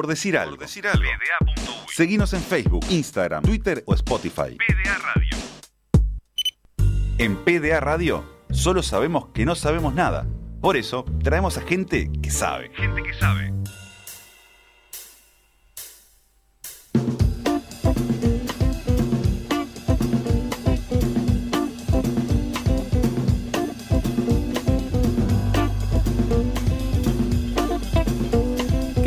Por decir algo. Por decir algo. Seguinos en Facebook, Instagram, Twitter o Spotify. PDA Radio. En PDA Radio solo sabemos que no sabemos nada. Por eso traemos a gente que sabe. Gente que sabe.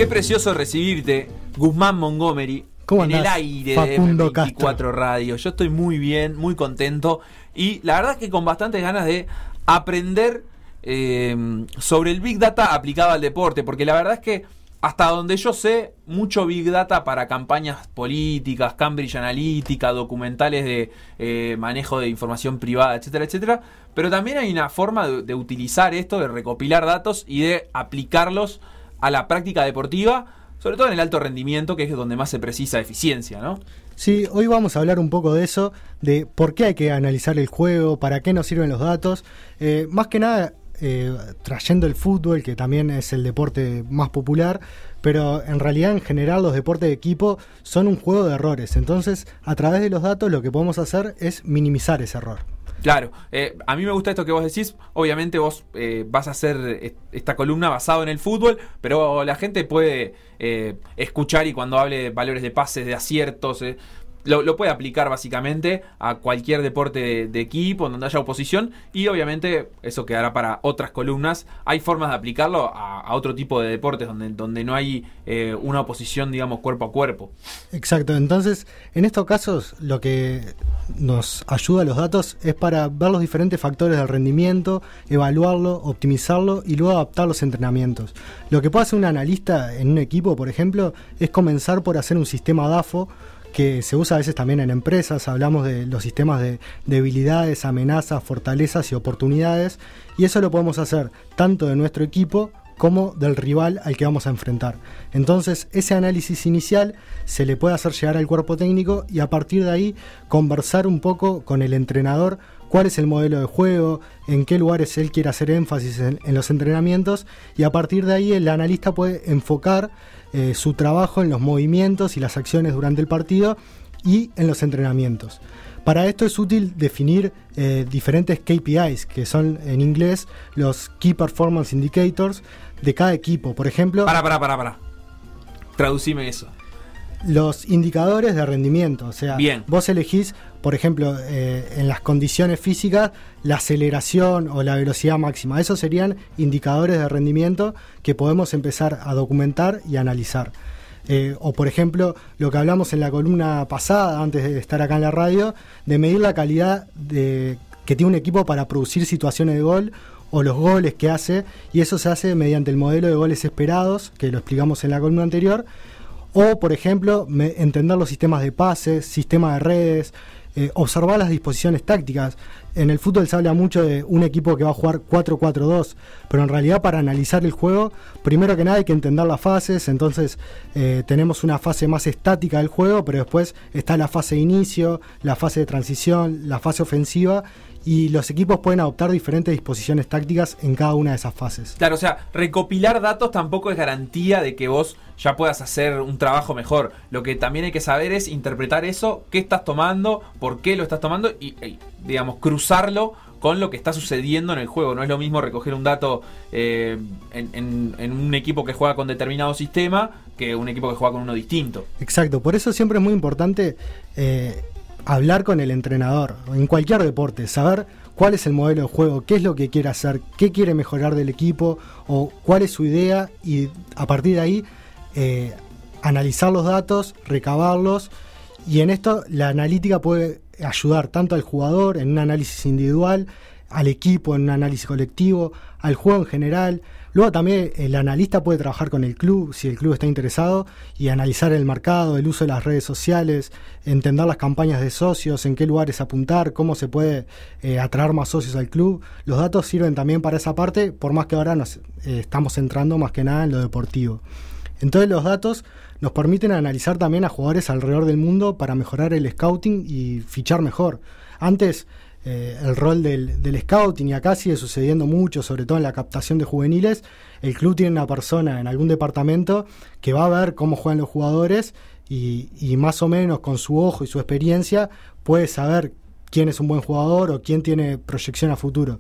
Qué precioso recibirte, Guzmán Montgomery, ¿Cómo en el aire Facundo de 24 Radio. Yo estoy muy bien, muy contento y la verdad es que con bastantes ganas de aprender eh, sobre el Big Data aplicado al deporte, porque la verdad es que hasta donde yo sé, mucho Big Data para campañas políticas, Cambridge Analytica, documentales de eh, manejo de información privada, etcétera, etcétera. Pero también hay una forma de, de utilizar esto, de recopilar datos y de aplicarlos a la práctica deportiva, sobre todo en el alto rendimiento, que es donde más se precisa eficiencia, ¿no? Sí, hoy vamos a hablar un poco de eso, de por qué hay que analizar el juego, para qué nos sirven los datos. Eh, más que nada, eh, trayendo el fútbol, que también es el deporte más popular, pero en realidad en general los deportes de equipo son un juego de errores. Entonces, a través de los datos lo que podemos hacer es minimizar ese error. Claro, eh, a mí me gusta esto que vos decís. Obviamente vos eh, vas a hacer est- esta columna basado en el fútbol, pero la gente puede eh, escuchar y cuando hable de valores de pases, de aciertos, eh, lo, puede aplicar básicamente a cualquier deporte de, equipo, donde haya oposición, y obviamente eso quedará para otras columnas. Hay formas de aplicarlo a, a otro tipo de deportes donde, donde no hay eh, una oposición, digamos, cuerpo a cuerpo. Exacto, entonces en estos casos lo que nos ayuda a los datos es para ver los diferentes factores del rendimiento, evaluarlo, optimizarlo y luego adaptar los entrenamientos. Lo que puede hacer un analista en un equipo, por ejemplo, es comenzar por hacer un sistema DAFO que se usa a veces también en empresas, hablamos de los sistemas de debilidades, amenazas, fortalezas y oportunidades, y eso lo podemos hacer tanto de nuestro equipo como del rival al que vamos a enfrentar. Entonces, ese análisis inicial se le puede hacer llegar al cuerpo técnico y a partir de ahí conversar un poco con el entrenador cuál es el modelo de juego, en qué lugares él quiere hacer énfasis en, los entrenamientos y a partir de ahí el analista puede enfocar eh, su trabajo en los movimientos y las acciones durante el partido y en los entrenamientos. Para esto es útil definir eh, diferentes KPIs, que son en inglés los Key Performance Indicators de cada equipo. Por ejemplo, Para, para, para, para. Traducime eso. Los indicadores de rendimiento. O sea, Bien. vos elegís, por ejemplo, eh, en las condiciones físicas, la aceleración o la velocidad máxima. Esos serían indicadores de rendimiento que podemos empezar a documentar y analizar. Eh, o por ejemplo, lo que hablamos en la columna pasada, antes de estar acá en la radio, de medir la calidad de, que tiene un equipo para producir situaciones de gol o los goles que hace, y eso se hace mediante el modelo de goles esperados, que lo explicamos en la columna anterior, o, por ejemplo, me- entender los sistemas de pases, sistemas de redes, eh, observar las disposiciones tácticas. En el fútbol se habla mucho de un equipo que va a jugar 4-4-2, pero en realidad para analizar el juego, primero que nada hay que entender las fases, entonces eh, tenemos una fase más estática del juego, pero después está la fase de inicio, la fase de transición, la fase ofensiva, y los equipos pueden adoptar diferentes disposiciones tácticas en cada una de esas fases. Claro, o sea, recopilar datos tampoco es garantía de que vos ya puedas hacer un trabajo mejor. Lo que también hay que saber es interpretar eso, qué estás tomando, por qué lo estás tomando y, y, digamos, cruzarlo con lo que está sucediendo en el juego. No es lo mismo recoger un dato eh, en, un equipo que juega con determinado sistema que un equipo que juega con uno distinto. Exacto, por eso siempre es muy importante eh, hablar con el entrenador, en cualquier deporte, saber cuál es el modelo de juego, qué es lo que quiere hacer, qué quiere mejorar del equipo o cuál es su idea y a partir de ahí eh, analizar los datos, recabarlos y en esto la analítica puede ayudar tanto al jugador en un análisis individual, al equipo en un análisis colectivo, al juego en general. Luego también el analista puede trabajar con el club, si el club está interesado, y analizar el mercado, el uso de las redes sociales, entender las campañas de socios, en qué lugares apuntar, cómo se puede eh, atraer más socios al club. Los datos sirven también para esa parte, por más que ahora nos eh, estamos centrando más que nada en lo deportivo. Entonces los datos nos permiten analizar también a jugadores alrededor del mundo para mejorar el scouting y fichar mejor. Antes eh, el rol del, scouting y acá sigue sucediendo mucho, sobre todo en la captación de juveniles. El club tiene una persona en algún departamento que va a ver cómo juegan los jugadores y, y más o menos con su ojo y su experiencia puede saber quién es un buen jugador o quién tiene proyección a futuro.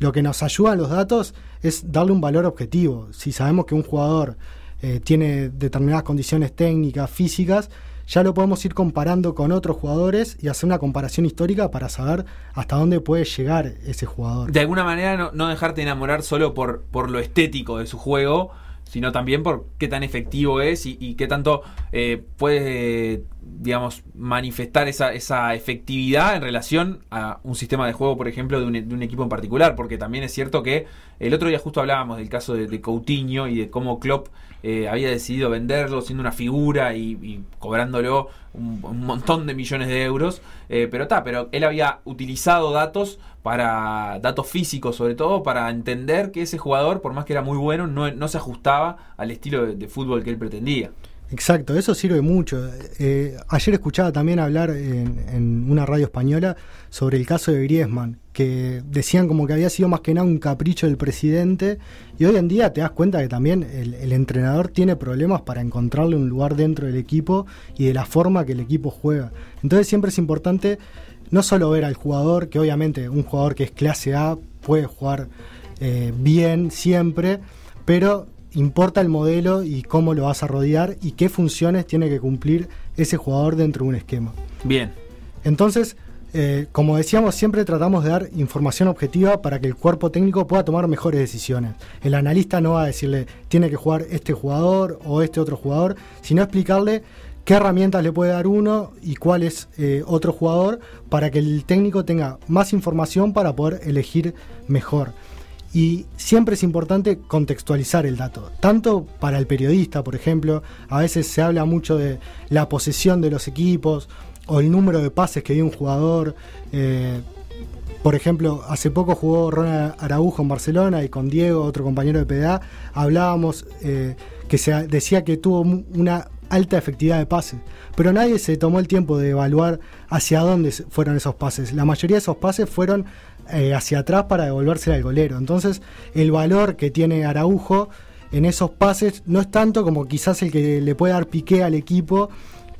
Lo que nos ayuda los datos es darle un valor objetivo. Si sabemos que un jugador eh, tiene determinadas condiciones técnicas, físicas, ya lo podemos ir comparando con otros jugadores y hacer una comparación histórica para saber hasta dónde puede llegar ese jugador. De alguna manera no, no dejarte enamorar solo por, por lo estético de su juego, sino también por qué tan efectivo es y, qué tanto eh, puede, digamos, manifestar esa, esa efectividad en relación a un sistema de juego, por ejemplo, de un, de un, equipo en particular, porque también es cierto que el otro día justo hablábamos del caso de, Coutinho y de cómo Klopp eh, había decidido venderlo siendo una figura y cobrándolo un, montón de millones de euros, eh, pero está, pero él había utilizado datos para datos físicos sobre todo para entender que ese jugador por más que era muy bueno no, no se ajustaba al estilo de, fútbol que él pretendía Exacto, eso sirve mucho. Eh, ayer escuchaba también hablar en, en, una radio española sobre el caso de Griezmann, que decían como que había sido más que nada un capricho del presidente, y hoy en día te das cuenta que también el, el entrenador tiene problemas para encontrarle un lugar dentro del equipo y de la forma que el equipo juega. Entonces siempre es importante no solo ver al jugador, que obviamente un jugador que es clase A puede jugar eh, bien siempre, pero importa el modelo y cómo lo vas a rodear y qué funciones tiene que cumplir ese jugador dentro de un esquema. Bien. Entonces, eh, como decíamos, siempre tratamos de dar información objetiva para que el cuerpo técnico pueda tomar mejores decisiones. El analista no va a decirle tiene que jugar este jugador o este otro jugador, sino explicarle qué herramientas le puede dar uno y cuál es eh, otro jugador para que el técnico tenga más información para poder elegir mejor. Y siempre es importante contextualizar el dato, tanto para el periodista, por ejemplo, a veces se habla mucho de la posesión de los equipos o el número de pases que dio un jugador. Eh, por ejemplo, hace poco jugó Ronald Araujo en Barcelona y con Diego, otro compañero de PDA, hablábamos eh, que se decía que tuvo una alta efectividad de pases, pero nadie se tomó el tiempo de evaluar hacia dónde fueron esos pases. La mayoría de esos pases fueron eh, hacia atrás para devolvérsela al golero. Entonces, el valor que tiene Araujo en esos pases no es tanto como quizás el que le puede dar piqué al equipo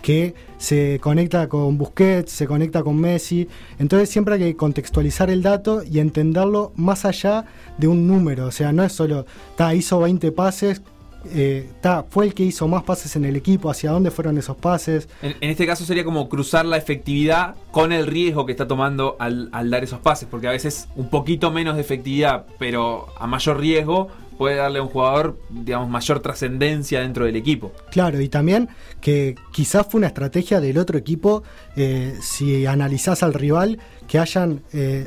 que se conecta con Busquets, se conecta con Messi. Entonces siempre hay que contextualizar el dato y entenderlo más allá de un número. O sea, no es solo, ta, hizo 20 pases, eh, ta, fue el que hizo más pases en el equipo, hacia dónde fueron esos pases. En, en, este caso sería como cruzar la efectividad con el riesgo que está tomando al, al, dar esos pases, porque a veces un poquito menos de efectividad, pero a mayor riesgo, puede darle a un jugador, digamos, mayor trascendencia dentro del equipo. Claro, y también que quizás fue una estrategia del otro equipo, eh, si analizás al rival, que hayan eh,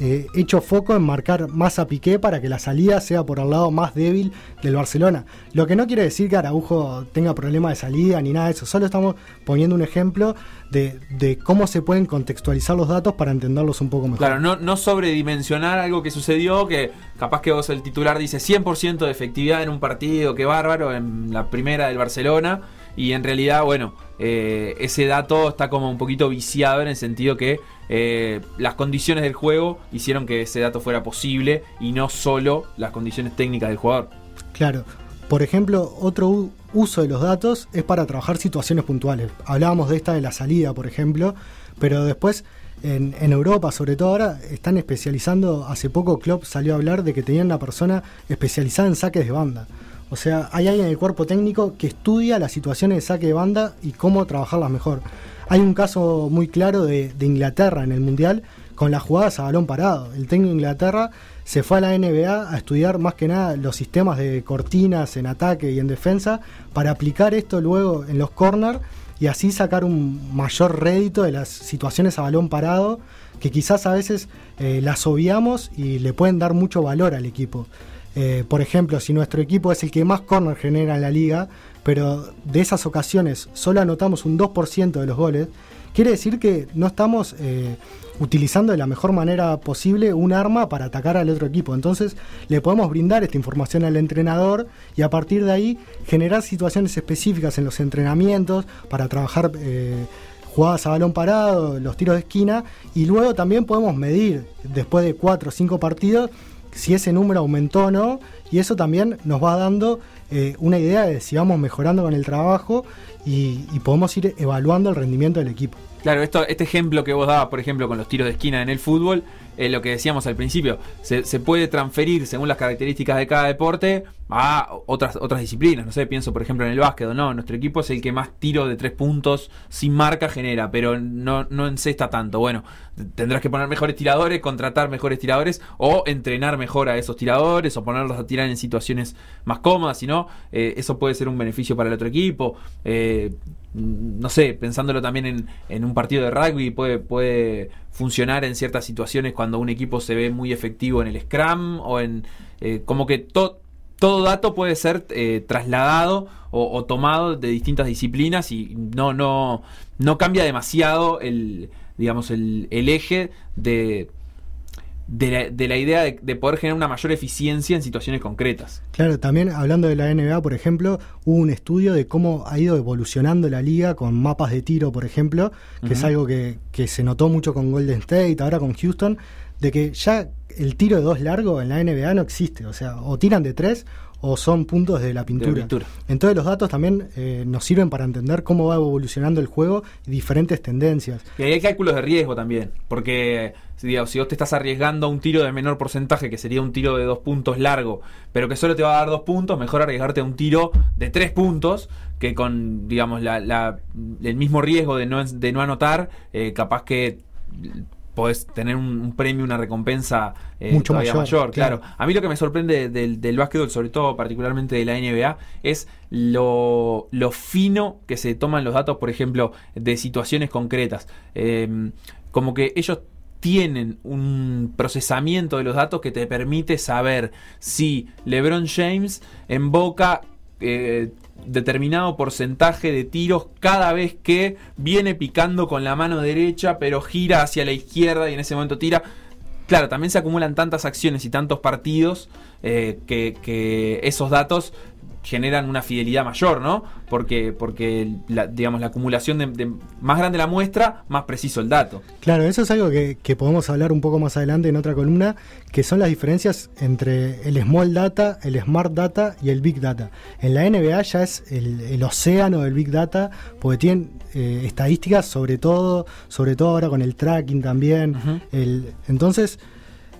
eh, hecho foco en marcar más a Piqué para que la salida sea por el lado más débil del Barcelona. Lo que no quiere decir que Araujo tenga problemas de salida ni nada de eso, solo estamos poniendo un ejemplo de, de, cómo se pueden contextualizar los datos para entenderlos un poco mejor. Claro, no, no sobredimensionar algo que sucedió, que capaz que vos el titular dice 100% de efectividad en un partido, qué bárbaro, en la primera del Barcelona y en realidad, bueno, eh, ese dato está como un poquito viciado en el sentido que eh, las condiciones del juego hicieron que ese dato fuera posible y no solo las condiciones técnicas del jugador. Claro. Por ejemplo, otro uso de los datos es para trabajar situaciones puntuales. Hablábamos de esta de la salida, por ejemplo, pero después en, en, Europa, sobre todo ahora, están especializando. Hace poco Klopp salió a hablar de que tenían una persona especializada en saques de banda. O sea, hay alguien en el cuerpo técnico que estudia las situaciones de saque de banda y cómo trabajarlas mejor. Hay un caso muy claro de, Inglaterra en el Mundial con las jugadas a balón parado. El técnico de Inglaterra se fue a la NBA a estudiar más que nada los sistemas de cortinas en ataque y en defensa para aplicar esto luego en los corners y así sacar un mayor rédito de las situaciones a balón parado que quizás a veces eh, las obviamos y le pueden dar mucho valor al equipo. Eh, por ejemplo, si nuestro equipo es el que más corner genera en la liga, pero de esas ocasiones solo anotamos un 2% de los goles, quiere decir que no estamos eh, utilizando de la mejor manera posible un arma para atacar al otro equipo. Entonces le podemos brindar esta información al entrenador y a partir de ahí generar situaciones específicas en los entrenamientos para trabajar eh, jugadas a balón parado, los tiros de esquina, y luego también podemos medir, después de cuatro o cinco partidos, si ese número aumentó o no, y eso también nos va dando eh, una idea de si vamos mejorando con el trabajo y, podemos ir evaluando el rendimiento del equipo. Claro, esto, este ejemplo que vos dabas, por ejemplo, con los tiros de esquina en el fútbol, lo que decíamos al principio, se, se, puede transferir según las características de cada deporte a otras, otras disciplinas. No sé, pienso por ejemplo en el básquet, no, nuestro equipo es el que más tiro de tres puntos sin marca genera, pero no, no encesta tanto. Bueno, tendrás que poner mejores tiradores, contratar mejores tiradores o entrenar mejor a esos tiradores o ponerlos a tirar en situaciones más cómodas, si no, eh, eso puede ser un beneficio para el otro equipo. Eh, no sé, pensándolo también en, en, un partido de rugby, puede, puede funcionar en ciertas situaciones cuando un equipo se ve muy efectivo en el scrum o en... Eh, como que todo todo dato puede ser eh, trasladado o, tomado de distintas disciplinas y no, no, no cambia demasiado el, digamos, el eje de, de la, de la, idea de, de, poder generar una mayor eficiencia en situaciones concretas. Claro, también hablando de la NBA, por ejemplo, hubo un estudio de cómo ha ido evolucionando la liga con mapas de tiro, por ejemplo, que uh -huh. es algo que, que, se notó mucho con Golden State, ahora con Houston, de que ya el tiro de dos largo en la NBA no existe, o sea, o tiran de tres o son puntos de la pintura. De la pintura. Entonces los datos también eh, nos sirven para entender cómo va evolucionando el juego y diferentes tendencias. Y hay cálculos de riesgo también, porque digamos, si vos te estás arriesgando a un tiro de menor porcentaje, que sería un tiro de dos puntos largo, pero que solo te va a dar dos puntos, mejor arriesgarte a un tiro de tres puntos, que con, digamos, la, la, el mismo riesgo de no, de no anotar, eh, capaz que podés tener un, un, premio, una recompensa eh, Mucho mayor, mayor, claro. claro. A mí lo que me sorprende del, del básquetbol, sobre todo particularmente de la NBA, es lo, lo, fino que se toman los datos, por ejemplo, de situaciones concretas. Eh, como que ellos tienen un procesamiento de los datos que te permite saber si LeBron James en Boca eh, determinado porcentaje de tiros cada vez que viene picando con la mano derecha, pero gira hacia la izquierda y en ese momento tira. Claro, también se acumulan tantas acciones y tantos partidos eh, que, que, esos datos generan una fidelidad mayor, ¿no? Porque, porque la, digamos, la acumulación de, de, más grande la muestra, más preciso el dato. Claro, eso es algo que, que, podemos hablar un poco más adelante en otra columna, que son las diferencias entre el small data, el smart data y el big data. En la NBA ya es el, el océano del big data, porque tienen eh, estadísticas sobre todo, sobre todo ahora con el tracking también. Uh -huh. el, entonces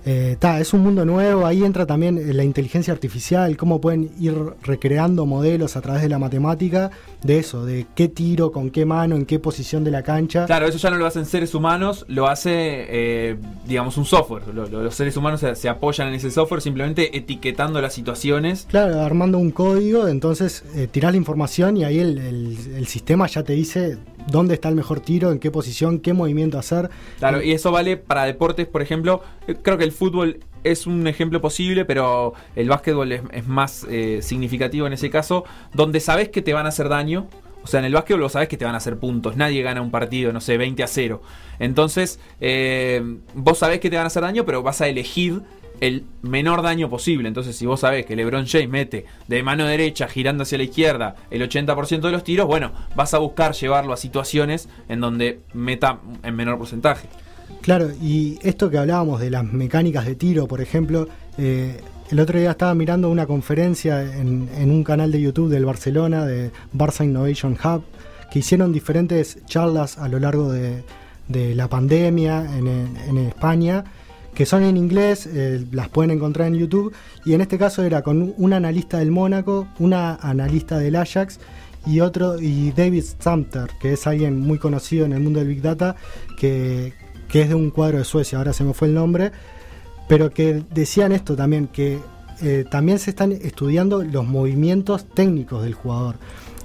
eh, ta, es un mundo nuevo, ahí entra también eh, la inteligencia artificial, cómo pueden ir recreando modelos a través de la matemática, de eso, de qué tiro, con qué mano, en qué posición de la cancha. Claro, eso ya no lo hacen seres humanos, lo hace, eh, digamos, un software. Lo, lo, los seres humanos se, se, apoyan en ese software simplemente etiquetando las situaciones. Claro, armando un código, entonces eh, tirás la información y ahí el, el, el sistema ya te dice dónde está el mejor tiro, en qué posición, qué movimiento hacer. Claro, y eso vale para deportes, por ejemplo, creo que el fútbol es un ejemplo posible, pero el básquetbol es, es más eh, significativo en ese caso, donde sabes que te van a hacer daño. O sea, en el básquetbol lo sabes que te van a hacer puntos. Nadie gana un partido, no sé, 20 a 0. Entonces, eh, vos sabés que te van a hacer daño, pero vas a elegir el menor daño posible. Entonces, si vos sabés que LeBron James mete de mano derecha girando hacia la izquierda el 80% de los tiros, bueno, vas a buscar llevarlo a situaciones en donde meta en menor porcentaje. Claro, y esto que hablábamos de las mecánicas de tiro, por ejemplo, eh, el otro día estaba mirando una conferencia en, en, un canal de YouTube del Barcelona, de Barça Innovation Hub, que hicieron diferentes charlas a lo largo de, de la pandemia en, en España que son en inglés, eh, las pueden encontrar en YouTube, y en este caso era con un analista del Mónaco, una analista del Ajax y otro, y David Sumter, que es alguien muy conocido en el mundo del Big Data, que, que es de un cuadro de Suecia, ahora se me fue el nombre, pero que decían esto también, que eh, también se están estudiando los movimientos técnicos del jugador.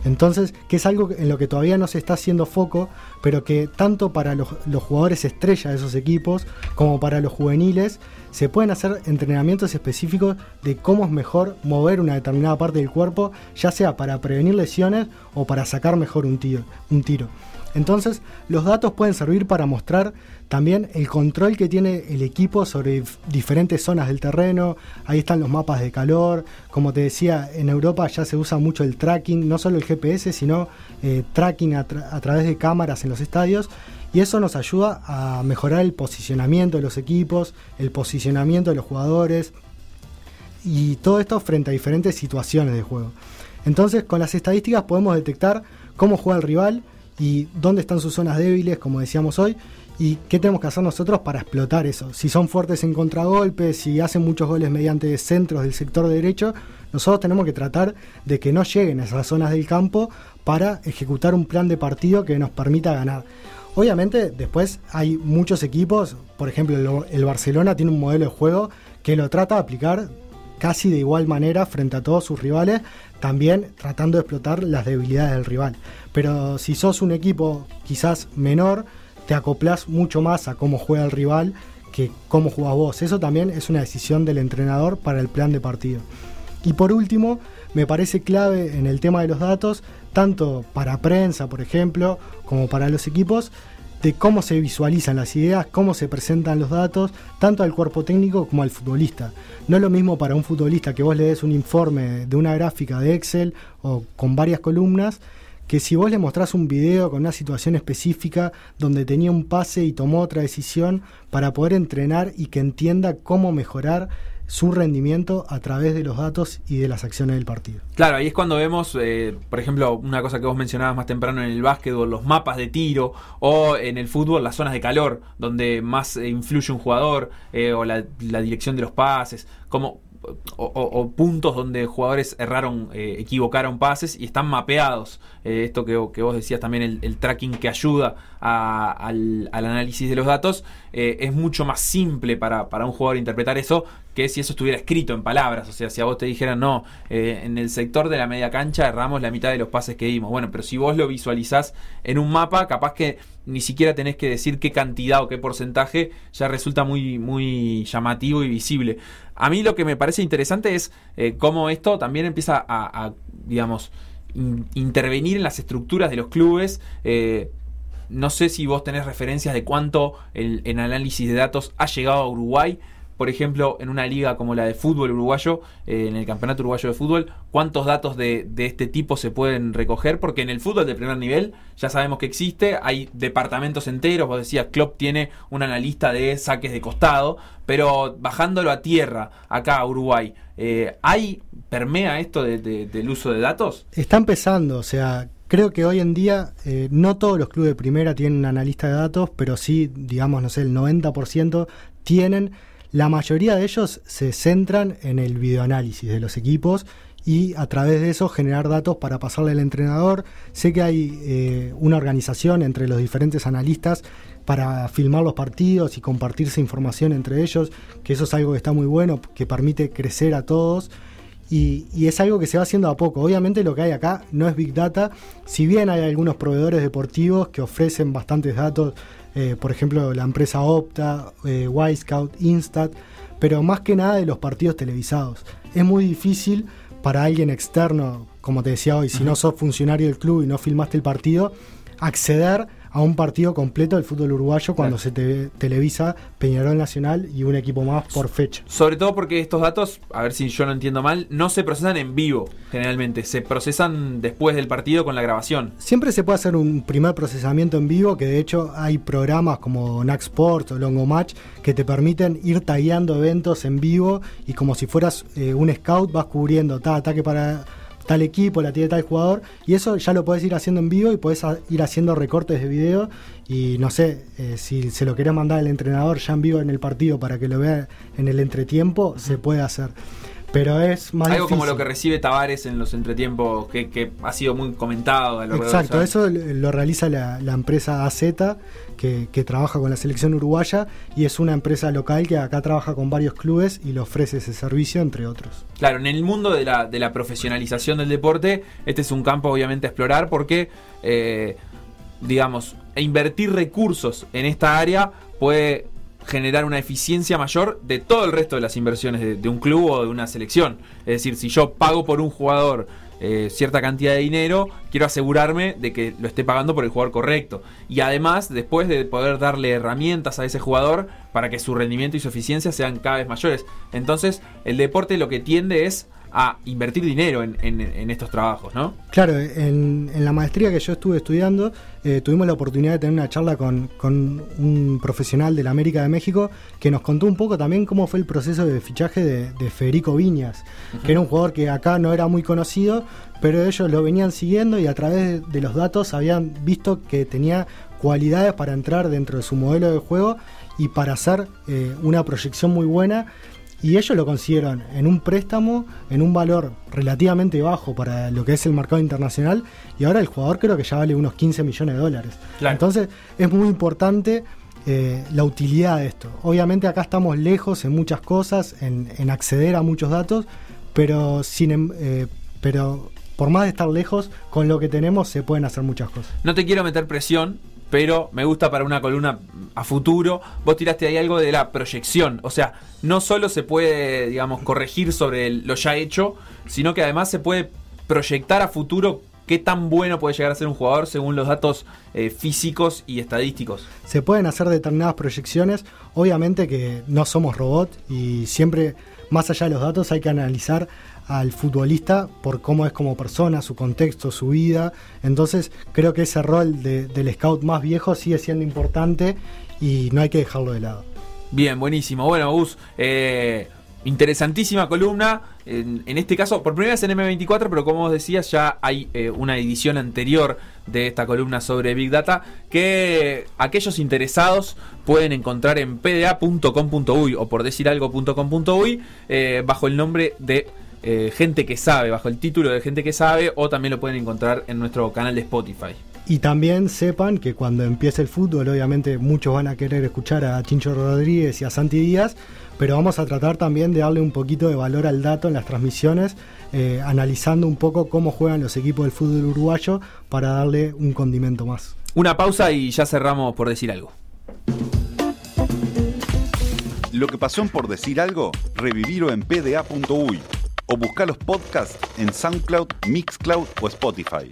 Entonces, que es algo en lo que todavía no se está haciendo foco, pero que tanto para los, jugadores estrella de esos equipos como para los juveniles se pueden hacer entrenamientos específicos de cómo es mejor mover una determinada parte del cuerpo, ya sea para prevenir lesiones o para sacar mejor un tiro. Entonces, los datos pueden servir para mostrar también el control que tiene el equipo sobre diferentes zonas del terreno. Ahí están los mapas de calor. Como te decía, en Europa ya se usa mucho el tracking, no solo el GPS, sino eh, tracking a través de cámaras en los estadios. Y eso nos ayuda a mejorar el posicionamiento de los equipos, el posicionamiento de los jugadores, y todo esto frente a diferentes situaciones de juego. Entonces, con las estadísticas podemos detectar cómo juega el rival y dónde están sus zonas débiles, como decíamos hoy, y qué tenemos que hacer nosotros para explotar eso. Si son fuertes en contragolpes, si hacen muchos goles mediante centros del sector derecho, nosotros tenemos que tratar de que no lleguen a esas zonas del campo para ejecutar un plan de partido que nos permita ganar. Obviamente después hay muchos equipos, por ejemplo el Barcelona tiene un modelo de juego que lo trata de aplicar casi de igual manera frente a todos sus rivales, también tratando de explotar las debilidades del rival. Pero si sos un equipo quizás menor, te acoplas mucho más a cómo juega el rival que cómo jugás vos. Eso también es una decisión del entrenador para el plan de partido. Y por último, me parece clave en el tema de los datos, tanto para prensa, por ejemplo, como para los equipos, de cómo se visualizan las ideas, cómo se presentan los datos, tanto al cuerpo técnico como al futbolista. No es lo mismo para un futbolista que vos le des un informe de una gráfica de Excel o con varias columnas, que si vos le mostrás un video con una situación específica donde tenía un pase y tomó otra decisión para poder entrenar y que entienda cómo mejorar su rendimiento a través de los datos y de las acciones del partido. Claro, ahí es cuando vemos, eh, por ejemplo, una cosa que vos mencionabas más temprano en el básquetbol, los mapas de tiro, o en el fútbol, las zonas de calor, donde más eh, influye un jugador, eh, o la, dirección de los pases, como o, puntos donde jugadores erraron, equivocaron pases y están mapeados. Eh, esto que, vos decías también, el, tracking que ayuda al, análisis de los datos, eh, es mucho más simple para, para, un jugador interpretar eso que si eso estuviera escrito en palabras. O sea, si a vos te dijeran, no, en el sector de la media cancha erramos la mitad de los pases que dimos. Bueno, pero si vos lo visualizás en un mapa, capaz que ni siquiera tenés que decir qué cantidad o qué porcentaje, ya resulta muy, muy llamativo y visible. A mí lo que me parece interesante es eh, cómo esto también empieza a, digamos, intervenir en las estructuras de los clubes. Eh, no sé si vos tenés referencias de cuánto el, el análisis de datos ha llegado a Uruguay por ejemplo, en una liga como la de fútbol uruguayo, eh, en el Campeonato Uruguayo de Fútbol, cuántos datos de, este tipo se pueden recoger, porque en el fútbol de primer nivel ya sabemos que existe, hay departamentos enteros, vos decías, Klopp tiene un analista de saques de costado, pero bajándolo a tierra, acá a Uruguay, eh, ¿hay, permea esto del uso de datos? Está empezando, o sea, Creo que hoy en día eh, no todos los clubes de primera tienen analista de datos, pero sí, digamos, no sé, el 90% tienen la mayoría de ellos se centran en el videoanálisis de los equipos y a través de eso generar datos para pasarle al entrenador. Sé que hay eh, una organización entre los diferentes analistas para filmar los partidos y compartirse información entre ellos, que eso es algo que está muy bueno, que permite crecer a todos. Y, y, es algo que se va haciendo a poco. Obviamente lo que hay acá no es Big Data, si bien hay algunos proveedores deportivos que ofrecen bastantes datos eh, por ejemplo la empresa Opta, eh, Wisecout, Instat, pero más que nada de los partidos televisados. Es muy difícil para alguien externo, como te decía hoy, si no sos funcionario del club y no filmaste el partido, acceder a un partido completo del fútbol uruguayo cuando se te, televisa Peñarol Nacional y un equipo más por fecha. Sobre todo porque estos datos, a ver si yo lo entiendo mal, no se procesan en vivo generalmente, se procesan después del partido con la grabación. Siempre se puede hacer un primer procesamiento en vivo, que de hecho hay programas como Nax Sports o Longo Match que te permiten ir tagueando eventos en vivo y como si fueras eh, un scout vas cubriendo ta, ataque para tal equipo, la tiene tal jugador, y eso ya lo puedes ir haciendo en vivo y puedes ir haciendo recortes de video y no sé, eh, si se lo querés mandar al entrenador ya en vivo en el partido para que lo vea en el entretiempo, se puede hacer. Pero es más Algo como lo que recibe Tavares en los entretiempos, que, ha sido muy comentado. Exacto, eso lo realiza la, empresa AZ, que, trabaja con la selección uruguaya, y es una empresa local que acá trabaja con varios clubes y le ofrece ese servicio, entre otros. Claro, en el mundo de la, de la profesionalización del deporte, este es un campo obviamente a explorar porque, eh, digamos, invertir recursos en esta área puede generar una eficiencia mayor de todo el resto de las inversiones de, un club o de una selección. Es decir, si yo pago por un jugador eh, cierta cantidad de dinero, quiero asegurarme de que lo esté pagando por el jugador correcto. Y además, después de poder darle herramientas a ese jugador para que su rendimiento y su eficiencia sean cada vez mayores. Entonces, el deporte lo que tiende es a invertir dinero en, estos trabajos, ¿no? Claro, en, la maestría que yo estuve estudiando, eh, tuvimos la oportunidad de tener una charla con, un profesional de la América de México que nos contó un poco también cómo fue el proceso de fichaje de, Federico Viñas, que era un jugador que acá no era muy conocido, pero ellos lo venían siguiendo y a través de los datos habían visto que tenía cualidades para entrar dentro de su modelo de juego y para hacer eh, una proyección muy buena y ellos lo consiguieron en un préstamo, en un valor relativamente bajo para lo que es el mercado internacional, y ahora el jugador creo que ya vale unos 15 millones de dólares. Entonces es muy importante eh, la utilidad de esto. Obviamente acá estamos lejos en muchas cosas, en, acceder a muchos datos, pero, sin, em, eh, pero por más de estar lejos, con lo que tenemos se pueden hacer muchas cosas. No te quiero meter presión, pero me gusta para una columna a futuro. Vos tiraste ahí algo de la proyección, o sea, no solo se puede, digamos, corregir sobre lo ya hecho, sino que además se puede proyectar a futuro qué tan bueno puede llegar a ser un jugador según los datos eh, físicos y estadísticos. Se pueden hacer determinadas proyecciones, obviamente que no somos robots y siempre, más allá de los datos, hay que analizar al futbolista por cómo es como persona, su contexto, su vida. Entonces creo que ese rol del scout más viejo sigue siendo importante y no hay que dejarlo de lado. Bien, buenísimo. Bueno, Gus, eh, interesantísima columna. En, este caso, por primera vez en M24, pero como vos decías, ya hay eh, una edición anterior de esta columna sobre Big Data que aquellos interesados pueden encontrar en pda.com.uy o por decir algo.com.uy eh, bajo el nombre de eh, gente que sabe, bajo el título de Gente que sabe, o también lo pueden encontrar en nuestro canal de Spotify. Y también sepan que cuando empiece el fútbol, obviamente muchos van a querer escuchar a Chincho Rodríguez y a Santi Díaz, pero vamos a tratar también de darle un poquito de valor al dato en las transmisiones, eh, analizando un poco cómo juegan los equipos del fútbol uruguayo para darle un condimento más. Una pausa y ya cerramos por decir algo. Lo que pasó en por decir algo, revivirlo en pda.uy o buscar los podcasts en SoundCloud, Mixcloud o Spotify.